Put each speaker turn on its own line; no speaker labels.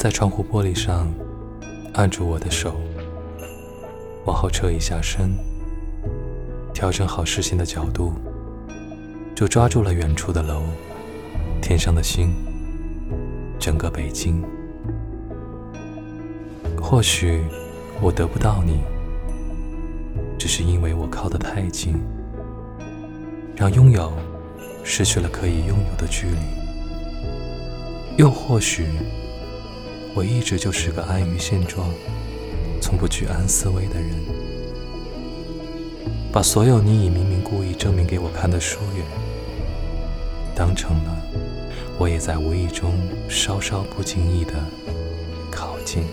在窗户玻璃上按住我的手，往后撤一下身，调整好视线的角度，就抓住了远处的楼，天上的星，整个北京。或许我得不到你，只是因为我靠得太近，让拥有失去了可以拥有的距离。又或许，我一直就是个安于现状、从不居安思危的人，把所有你以明明故意证明给我看的疏远，当成了我也在无意中稍稍不经意的靠近。